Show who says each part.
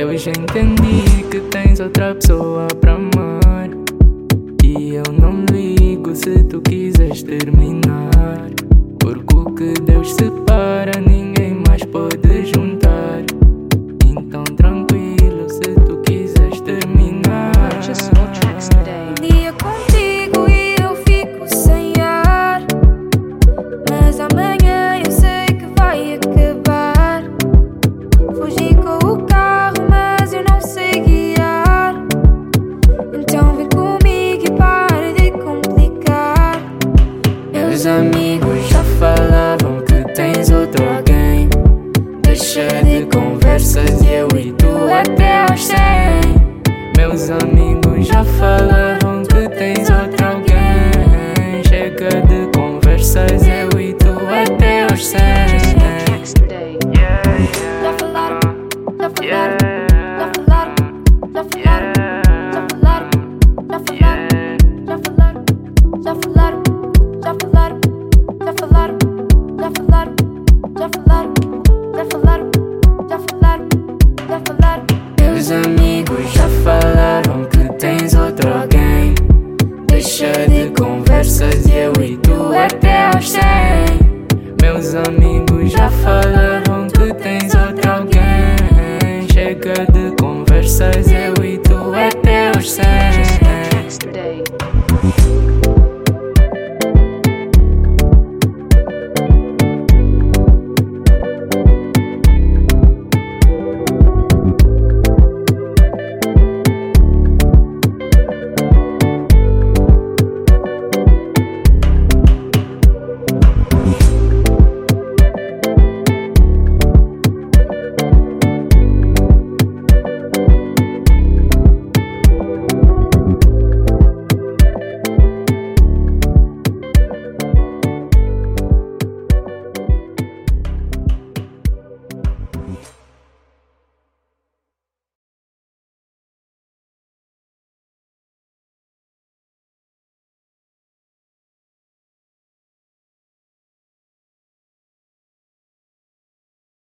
Speaker 1: Eu já entendi que tens outra pessoa pra amar. E eu não ligo se tu quiseres terminar. eu e tu até aos 100. Meus amigos já falaram. Meus amigos já falaram que tens outro alguém. Deixa de conversas, eu e tu até aos cem. Meus amigos já falaram que tens outro alguém. Chega de conversas, eu e tu até aos cem.